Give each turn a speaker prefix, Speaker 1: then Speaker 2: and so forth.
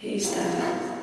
Speaker 1: He's there.